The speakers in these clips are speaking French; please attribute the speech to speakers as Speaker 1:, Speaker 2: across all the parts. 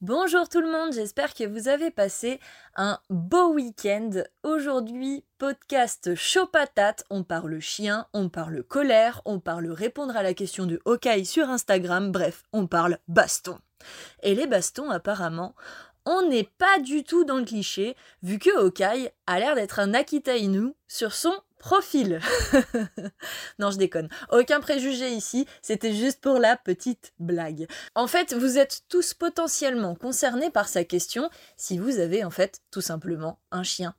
Speaker 1: Bonjour tout le monde, j'espère que vous avez passé un beau week-end. Aujourd'hui, podcast chaud patate, on parle chien, on parle colère, on parle répondre à la question de Hawkeye sur Instagram, bref, on parle baston. Et les bastons, apparemment, on n'est pas du tout dans le cliché, vu que Hawkeye a l'air d'être un Akita Inu sur son profil. non, je déconne. Aucun préjugé ici, c'était juste pour la petite blague. En fait, vous êtes tous potentiellement concernés par sa question si vous avez en fait tout simplement un chien.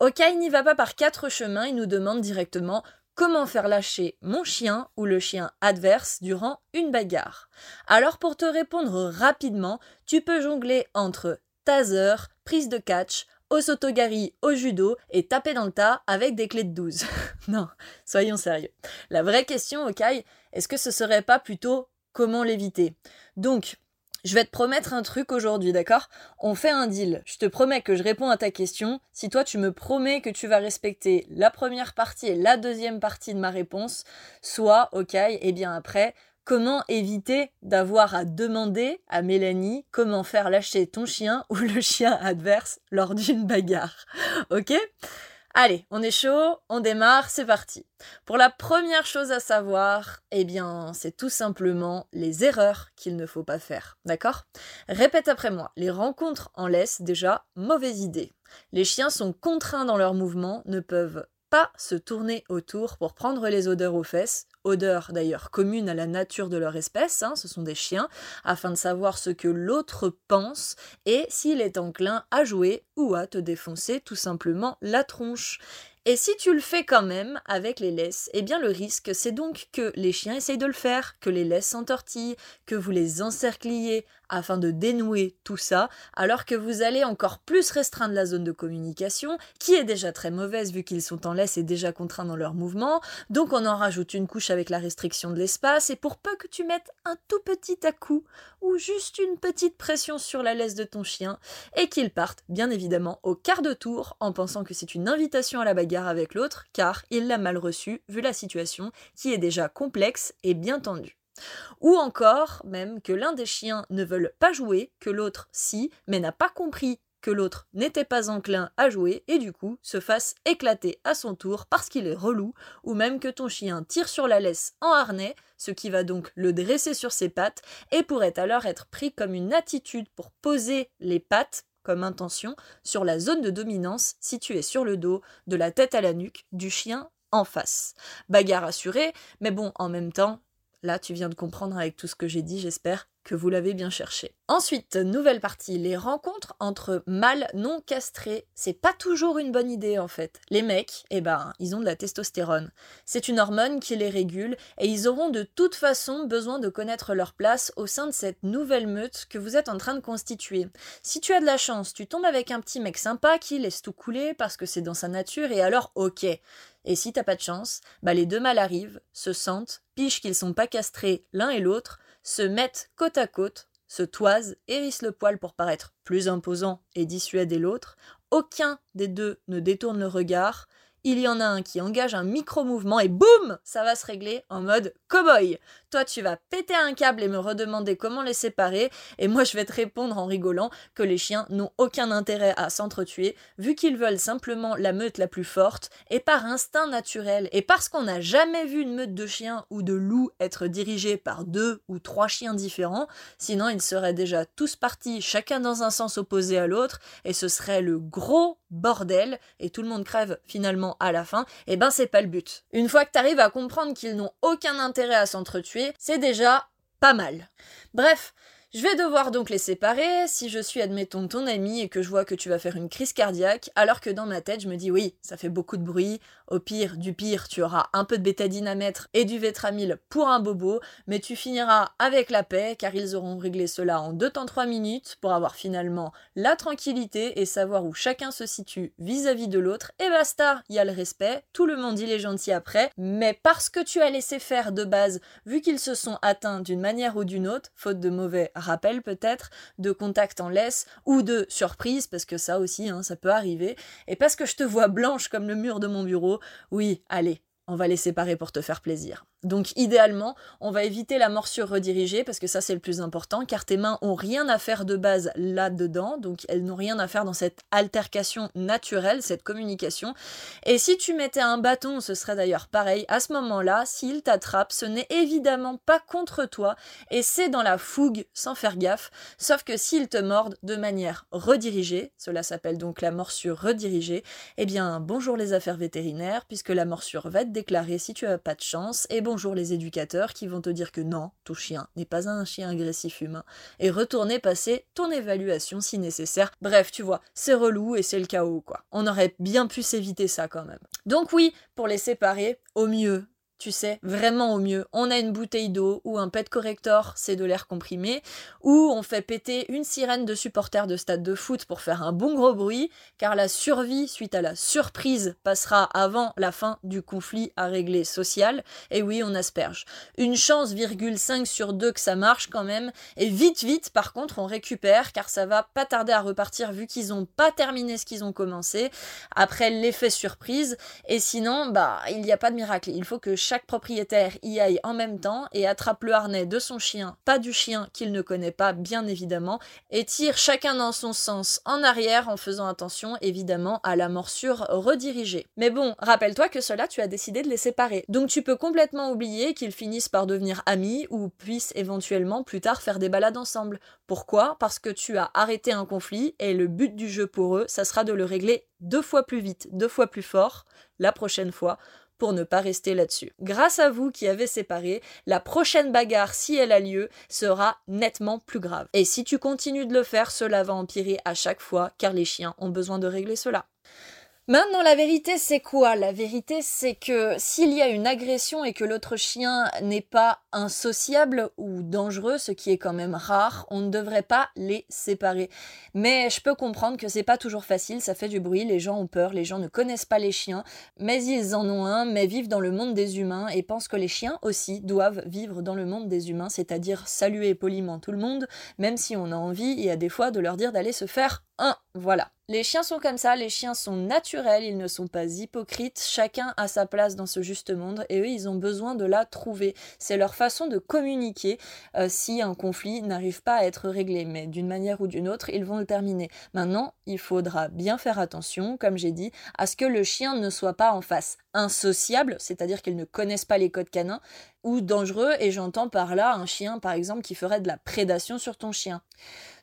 Speaker 1: Hawkeye n'y va pas par quatre chemins, il nous demande directement comment faire lâcher mon chien ou le chien adverse durant une bagarre. Alors pour te répondre rapidement, tu peux jongler entre taser, prise de catch, au sotogari, au judo et taper dans le tas avec des clés de 12. non, soyons sérieux. La vraie question, Okai, est-ce que ce serait pas plutôt comment l'éviter? Donc, je vais te promettre un truc aujourd'hui, d'accord? On fait un deal. Je te promets que je réponds à ta question. Si toi tu me promets que tu vas respecter la première partie et la deuxième partie de ma réponse, soit, ok, et bien après, Comment éviter d'avoir à demander à Mélanie comment faire lâcher ton chien ou le chien adverse lors d'une bagarre Ok? Allez, on est chaud, on démarre, c'est parti. Pour la première chose à savoir, eh bien, c'est tout simplement les erreurs qu'il ne faut pas faire. D'accord? Répète après moi, les rencontres en laisse déjà mauvaise idée. Les chiens sont contraints dans leurs mouvements, ne peuvent pas se tourner autour pour prendre les odeurs aux fesses, odeurs d'ailleurs communes à la nature de leur espèce, hein, ce sont des chiens, afin de savoir ce que l'autre pense et s'il est enclin à jouer ou à te défoncer tout simplement la tronche. Et si tu le fais quand même avec les laisses, eh bien le risque c'est donc que les chiens essayent de le faire, que les laisses s'entortillent, que vous les encercliez afin de dénouer tout ça, alors que vous allez encore plus restreindre la zone de communication, qui est déjà très mauvaise vu qu'ils sont en laisse et déjà contraints dans leurs mouvements, donc on en rajoute une couche avec la restriction de l'espace, et pour peu que tu mettes un tout petit à-coup, ou juste une petite pression sur la laisse de ton chien, et qu'il parte, bien évidemment, au quart de tour, en pensant que c'est une invitation à la bagarre avec l'autre, car il l'a mal reçu, vu la situation, qui est déjà complexe et bien tendue. Ou encore même que l'un des chiens ne veulent pas jouer, que l'autre si, mais n'a pas compris que l'autre n'était pas enclin à jouer et du coup se fasse éclater à son tour parce qu'il est relou, ou même que ton chien tire sur la laisse en harnais, ce qui va donc le dresser sur ses pattes et pourrait alors être pris comme une attitude pour poser les pattes comme intention sur la zone de dominance située sur le dos, de la tête à la nuque du chien en face. Bagarre assurée, mais bon, en même temps, Là, tu viens de comprendre avec tout ce que j'ai dit, j'espère que vous l'avez bien cherché. Ensuite, nouvelle partie, les rencontres entre mâles non castrés, c'est pas toujours une bonne idée en fait. Les mecs, eh ben, ils ont de la testostérone. C'est une hormone qui les régule et ils auront de toute façon besoin de connaître leur place au sein de cette nouvelle meute que vous êtes en train de constituer. Si tu as de la chance, tu tombes avec un petit mec sympa qui laisse tout couler parce que c'est dans sa nature et alors ok. Et si t'as pas de chance, bah les deux mâles arrivent, se sentent, pichent qu'ils sont pas castrés l'un et l'autre, se mettent côte à côte, se toisent, hérissent le poil pour paraître plus imposant et dissuader l'autre. Aucun des deux ne détourne le regard. Il y en a un qui engage un micro-mouvement et boum Ça va se régler en mode cow-boy. Toi, tu vas péter un câble et me redemander comment les séparer, et moi, je vais te répondre en rigolant que les chiens n'ont aucun intérêt à s'entretuer, vu qu'ils veulent simplement la meute la plus forte, et par instinct naturel, et parce qu'on n'a jamais vu une meute de chiens ou de loups être dirigée par deux ou trois chiens différents, sinon ils seraient déjà tous partis, chacun dans un sens opposé à l'autre, et ce serait le gros bordel, et tout le monde crève finalement à la fin, et ben c'est pas le but. Une fois que t'arrives à comprendre qu'ils n'ont aucun intérêt à s'entretuer, c'est déjà pas mal. Bref, je vais devoir donc les séparer. Si je suis, admettons, ton ami et que je vois que tu vas faire une crise cardiaque, alors que dans ma tête, je me dis oui, ça fait beaucoup de bruit, au pire, du pire, tu auras un peu de bétadine à mettre et du vétramil pour un bobo, mais tu finiras avec la paix, car ils auront réglé cela en deux temps trois minutes pour avoir finalement la tranquillité et savoir où chacun se situe vis-à-vis de l'autre, et basta, il y a le respect, tout le monde il est gentil après, mais parce que tu as laissé faire de base, vu qu'ils se sont atteints d'une manière ou d'une autre, faute de mauvais rappel peut-être, de contact en laisse ou de surprise, parce que ça aussi, hein, ça peut arriver. Et parce que je te vois blanche comme le mur de mon bureau, oui, allez, on va les séparer pour te faire plaisir. Donc idéalement, on va éviter la morsure redirigée parce que ça c'est le plus important car tes mains ont rien à faire de base là-dedans, donc elles n'ont rien à faire dans cette altercation naturelle, cette communication. Et si tu mettais un bâton, ce serait d'ailleurs pareil, à ce moment-là, s'il t'attrape, ce n'est évidemment pas contre toi et c'est dans la fougue sans faire gaffe, sauf que s'il te morde de manière redirigée, cela s'appelle donc la morsure redirigée, eh bien bonjour les affaires vétérinaires puisque la morsure va être déclarée si tu as pas de chance bonjour les éducateurs qui vont te dire que non, ton chien n'est pas un chien agressif humain, et retourner passer ton évaluation si nécessaire. Bref, tu vois, c'est relou et c'est le chaos, quoi. On aurait bien pu s'éviter ça quand même. Donc oui, pour les séparer, au mieux, tu sais, vraiment au mieux. On a une bouteille d'eau ou un pet corrector, c'est de l'air comprimé, ou on fait péter une sirène de supporters de stade de foot pour faire un bon gros bruit, car la survie suite à la surprise passera avant la fin du conflit à régler social. Et oui, on asperge. Une chance, virgule 5 sur 2 que ça marche quand même. Et vite, vite, par contre, on récupère, car ça va pas tarder à repartir vu qu'ils ont pas terminé ce qu'ils ont commencé, après l'effet surprise. Et sinon, bah, il n'y a pas de miracle. Il faut que chaque propriétaire y aille en même temps et attrape le harnais de son chien, pas du chien qu'il ne connaît pas bien évidemment, et tire chacun dans son sens en arrière en faisant attention évidemment à la morsure redirigée. Mais bon, rappelle-toi que cela tu as décidé de les séparer, donc tu peux complètement oublier qu'ils finissent par devenir amis ou puissent éventuellement plus tard faire des balades ensemble. Pourquoi? Parce que tu as arrêté un conflit et le but du jeu pour eux, ça sera de le régler deux fois plus vite, deux fois plus fort la prochaine fois pour ne pas rester là-dessus. Grâce à vous qui avez séparé, la prochaine bagarre, si elle a lieu, sera nettement plus grave. Et si tu continues de le faire, cela va empirer à chaque fois, car les chiens ont besoin de régler cela. Maintenant, la vérité, c'est quoi? La vérité, c'est que s'il y a une agression et que l'autre chien n'est pas insociable ou dangereux, ce qui est quand même rare, on ne devrait pas les séparer. Mais je peux comprendre que c'est pas toujours facile, ça fait du bruit, les gens ont peur, les gens ne connaissent pas les chiens, mais ils en ont un, mais vivent dans le monde des humains et pensent que les chiens aussi doivent vivre dans le monde des humains, c'est-à-dire saluer poliment tout le monde, même si on a envie et à des fois de leur dire d'aller se faire un. Voilà. Les chiens sont comme ça, les chiens sont naturels, ils ne sont pas hypocrites, chacun a sa place dans ce juste monde et eux ils ont besoin de la trouver. C'est leur façon de communiquer euh, si un conflit n'arrive pas à être réglé, mais d'une manière ou d'une autre ils vont le terminer. Maintenant, il faudra bien faire attention, comme j'ai dit, à ce que le chien ne soit pas en face insociable, c'est-à-dire qu'ils ne connaissent pas les codes canins, ou dangereux, et j'entends par là un chien par exemple qui ferait de la prédation sur ton chien.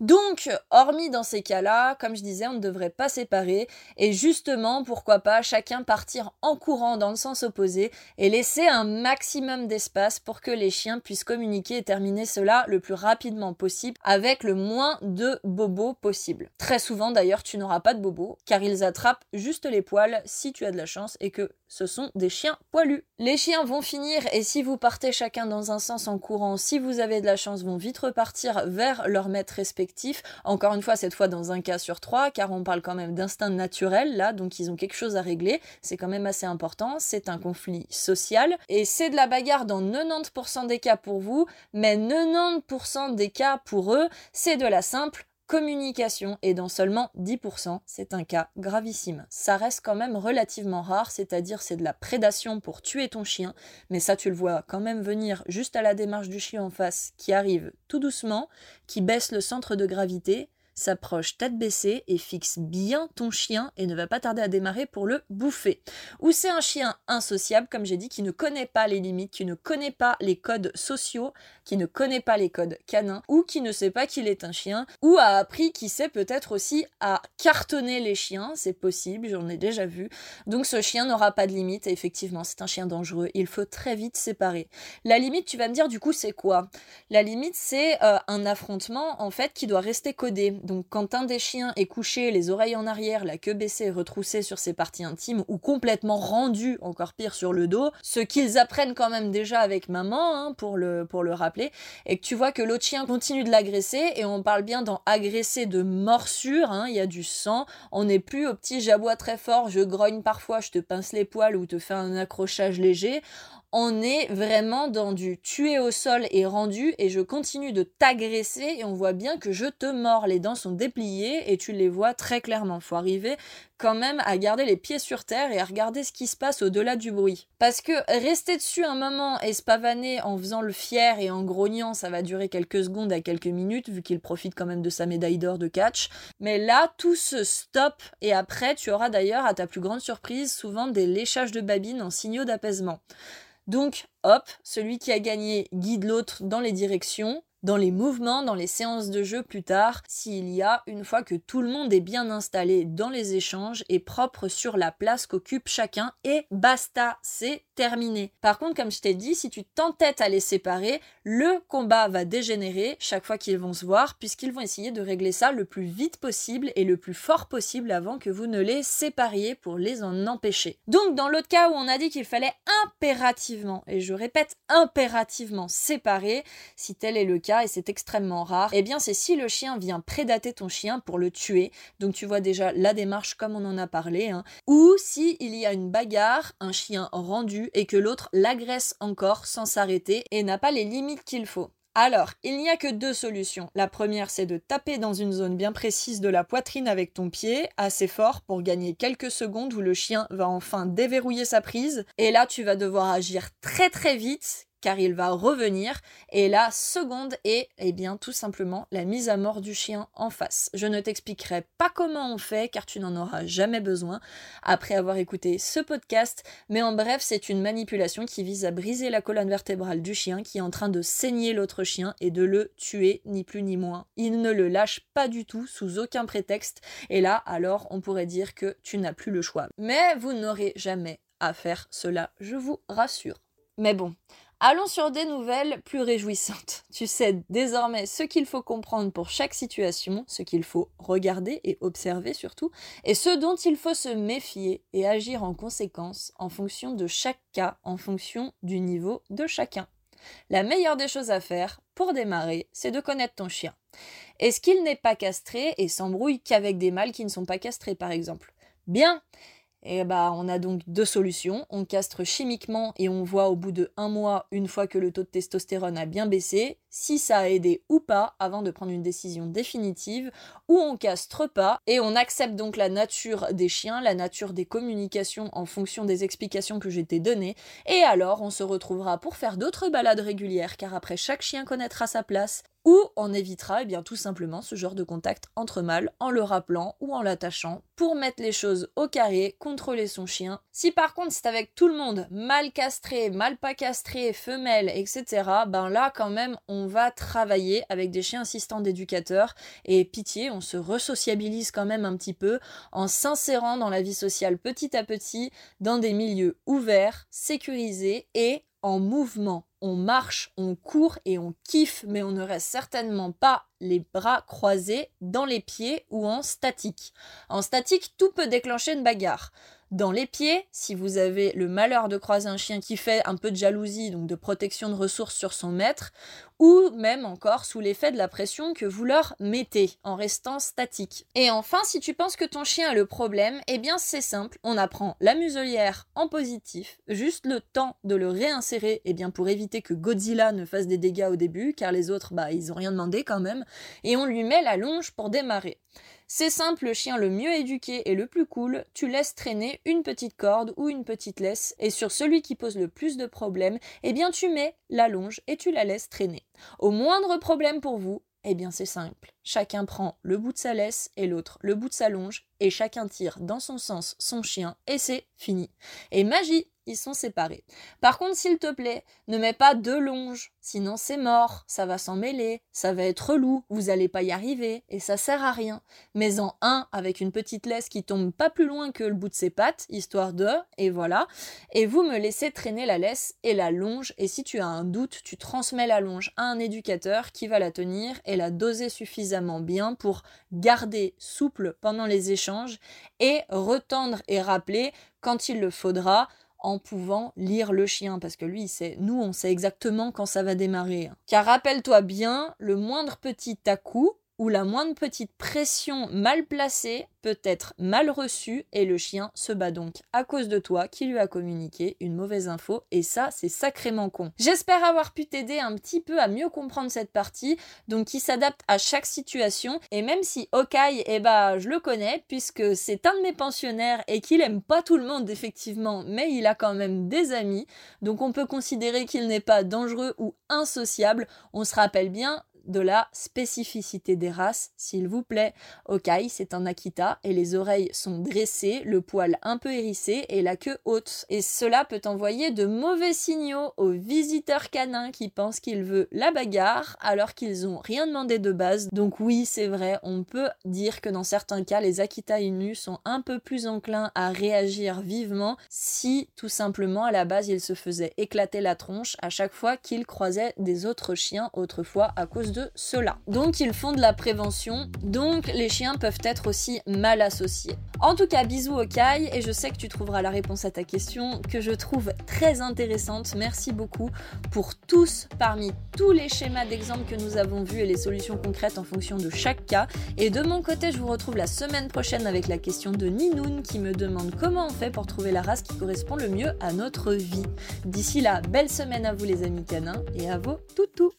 Speaker 1: Donc, hormis dans ces cas-là, comme je disais, on ne devrait pas séparer, et justement, pourquoi pas chacun partir en courant dans le sens opposé et laisser un maximum d'espace pour que les chiens puissent communiquer et terminer cela le plus rapidement possible avec le moins de bobos possible. Très souvent d'ailleurs, tu n'auras pas de bobos car ils attrapent juste les poils si tu as de la chance et que ce sont des chiens poilus. Les chiens vont finir et si vous partez chacun dans un sens en courant, si vous avez de la chance, vont vite repartir vers leur maître respectif. Encore une fois, cette fois dans un cas sur trois, car on parle quand même d'instinct naturel là, donc ils ont quelque chose à régler. C'est quand même assez important. C'est un conflit social et c'est de la bagarre dans 90% des cas pour vous, mais 90% des cas pour eux, c'est de la simple communication et dans seulement 10%, c'est un cas gravissime. Ça reste quand même relativement rare, c'est-à-dire c'est de la prédation pour tuer ton chien, mais ça tu le vois quand même venir juste à la démarche du chien en face qui arrive tout doucement, qui baisse le centre de gravité, s'approche tête baissée et fixe bien ton chien et ne va pas tarder à démarrer pour le bouffer. Ou c'est un chien insociable, comme j'ai dit, qui ne connaît pas les limites, qui ne connaît pas les codes sociaux, qui ne connaît pas les codes canins, ou qui ne sait pas qu'il est un chien, ou a appris qui sait peut-être aussi à cartonner les chiens, c'est possible, j'en ai déjà vu. Donc ce chien n'aura pas de limite, effectivement c'est un chien dangereux, il faut très vite séparer. La limite, tu vas me dire du coup c'est quoi? La limite c'est euh, un affrontement en fait qui doit rester codé. Donc quand un des chiens est couché, les oreilles en arrière, la queue baissée, retroussée sur ses parties intimes, ou complètement rendu, encore pire, sur le dos, ce qu'ils apprennent quand même déjà avec maman, hein, pour, le, pour le rappeler, et que tu vois que l'autre chien continue de l'agresser, et on parle bien d'en agresser de morsure, hein, il y a du sang, on n'est plus au petit j'aboie très fort, je grogne parfois, je te pince les poils ou te fais un accrochage léger, on est vraiment dans du tuer au sol et rendu et je continue de t'agresser et on voit bien que je te mords. Les dents sont dépliées et tu les vois très clairement. Faut arriver quand même à garder les pieds sur terre et à regarder ce qui se passe au-delà du bruit. Parce que rester dessus un moment et se pavaner en faisant le fier et en grognant, ça va durer quelques secondes à quelques minutes vu qu'il profite quand même de sa médaille d'or de catch. Mais là, tout se stoppe et après, tu auras d'ailleurs à ta plus grande surprise souvent des léchages de babines en signaux d'apaisement. Donc, hop, celui qui a gagné guide l'autre dans les directions, dans les mouvements, dans les séances de jeu plus tard, s'il y a, une fois que tout le monde est bien installé dans les échanges et propre sur la place qu'occupe chacun, et basta, c'est terminé. Par contre, comme je t'ai dit, si tu t'entêtes à les séparer, le combat va dégénérer chaque fois qu'ils vont se voir, puisqu'ils vont essayer de régler ça le plus vite possible et le plus fort possible avant que vous ne les sépariez pour les en empêcher. Donc, dans l'autre cas où on a dit qu'il fallait impérativement, et je répète impérativement séparer, si tel est le cas, et c'est extrêmement rare, eh bien c'est si le chien vient prédater ton chien pour le tuer, donc tu vois déjà la démarche comme on en a parlé, hein. ou si il y a une bagarre, un chien rendu, et que l'autre l'agresse encore sans s'arrêter et n'a pas les limites qu'il faut. Alors, il n'y a que deux solutions. La première, c'est de taper dans une zone bien précise de la poitrine avec ton pied, assez fort pour gagner quelques secondes où le chien va enfin déverrouiller sa prise. Et là, tu vas devoir agir très très vite, car il va revenir et la seconde est eh bien tout simplement la mise à mort du chien en face. Je ne t'expliquerai pas comment on fait car tu n'en auras jamais besoin après avoir écouté ce podcast, mais en bref, c'est une manipulation qui vise à briser la colonne vertébrale du chien qui est en train de saigner l'autre chien et de le tuer ni plus ni moins. Il ne le lâche pas du tout sous aucun prétexte et là alors on pourrait dire que tu n'as plus le choix. Mais vous n'aurez jamais à faire cela, je vous rassure. Mais bon, Allons sur des nouvelles plus réjouissantes. Tu sais désormais ce qu'il faut comprendre pour chaque situation, ce qu'il faut regarder et observer surtout, et ce dont il faut se méfier et agir en conséquence en fonction de chaque cas, en fonction du niveau de chacun. La meilleure des choses à faire pour démarrer, c'est de connaître ton chien. Est-ce qu'il n'est pas castré et s'embrouille qu'avec des mâles qui ne sont pas castrés par exemple? Bien, et bah, on a donc deux solutions. On castre chimiquement et on voit au bout de un mois, une fois que le taux de testostérone a bien baissé, si ça a aidé ou pas avant de prendre une décision définitive, ou on castre pas et on accepte donc la nature des chiens, la nature des communications en fonction des explications que j'ai données, et alors on se retrouvera pour faire d'autres balades régulières car après chaque chien connaîtra sa place ou on évitera eh bien tout simplement ce genre de contact entre mâles en le rappelant ou en l'attachant pour mettre les choses au carré, contrôler son chien. Si par contre c'est avec tout le monde, mal castré, mal pas castré, femelle, etc., ben là quand même on va travailler avec des chiens assistants d'éducateurs et pitié, on se resociabilise quand même un petit peu en s'insérant dans la vie sociale petit à petit dans des milieux ouverts, sécurisés et en mouvement. On marche, on court et on kiffe, mais on ne reste certainement pas les bras croisés dans les pieds ou en statique. En statique, tout peut déclencher une bagarre dans les pieds, si vous avez le malheur de croiser un chien qui fait un peu de jalousie, donc de protection de ressources sur son maître, ou même encore sous l'effet de la pression que vous leur mettez en restant statique. Et enfin, si tu penses que ton chien a le problème, eh bien c'est simple, on apprend la muselière en positif, juste le temps de le réinsérer, eh bien pour éviter que Godzilla ne fasse des dégâts au début, car les autres, bah, ils ont rien demandé quand même, et on lui met la longe pour démarrer. C'est simple, le chien le mieux éduqué et le plus cool, tu laisses traîner une petite corde ou une petite laisse, et sur celui qui pose le plus de problèmes, eh bien tu mets la longe et tu la laisses traîner. Au moindre problème pour vous, eh bien c'est simple. Chacun prend le bout de sa laisse et l'autre le bout de sa longe, et chacun tire dans son sens son chien, et c'est fini. Et magie, ils sont séparés. Par contre, s'il te plaît, ne mets pas deux longes, sinon c'est mort, ça va s'en mêler, ça va être relou, vous allez pas y arriver, et ça sert à rien. Mais en un avec une petite laisse qui tombe pas plus loin que le bout de ses pattes, histoire de, et voilà, et vous me laissez traîner la laisse et la longe, et si tu as un doute, tu transmets la longe à un éducateur qui va la tenir et la doser suffisamment bien pour garder souple pendant les échanges et retendre et rappeler quand il le faudra en pouvant lire le chien, parce que lui, nous, on sait exactement quand ça va démarrer. Car rappelle-toi bien, le moindre petit à-coup ou la moindre petite pression mal placée peut être mal reçue et le chien se bat donc à cause de toi qui lui a communiqué une mauvaise info. Et ça c'est sacrément con. J'espère avoir pu t'aider un petit peu à mieux comprendre cette partie donc qui s'adapte à chaque situation. Et même si Okai eh bah je le connais puisque c'est un de mes pensionnaires et qu'il aime pas tout le monde effectivement mais il a quand même des amis. Donc on peut considérer qu'il n'est pas dangereux ou insociable. On se rappelle bien de la spécificité des races, s'il vous plaît. Okai, c'est un Akita et les oreilles sont dressées, le poil un peu hérissé et la queue haute. Et cela peut envoyer de mauvais signaux aux visiteurs canins qui pensent qu'il veut la bagarre alors qu'ils ont rien demandé de base. Donc oui, c'est vrai, on peut dire que dans certains cas, les Akita Inu sont un peu plus enclins à réagir vivement si tout simplement à la base ils se faisaient éclater la tronche à chaque fois qu'ils croisaient des autres chiens autrefois à cause cela. Donc ils font de la prévention, donc les chiens peuvent être aussi mal associés. En tout cas, bisous au Kai, et je sais que tu trouveras la réponse à ta question, que je trouve très intéressante. Merci beaucoup pour tous, parmi tous les schémas d'exemple que nous avons vus et les solutions concrètes en fonction de chaque cas. Et de mon côté, je vous retrouve la semaine prochaine avec la question de Ninoun qui me demande comment on fait pour trouver la race qui correspond le mieux à notre vie. D'ici là, belle semaine à vous les amis canins et à vos toutous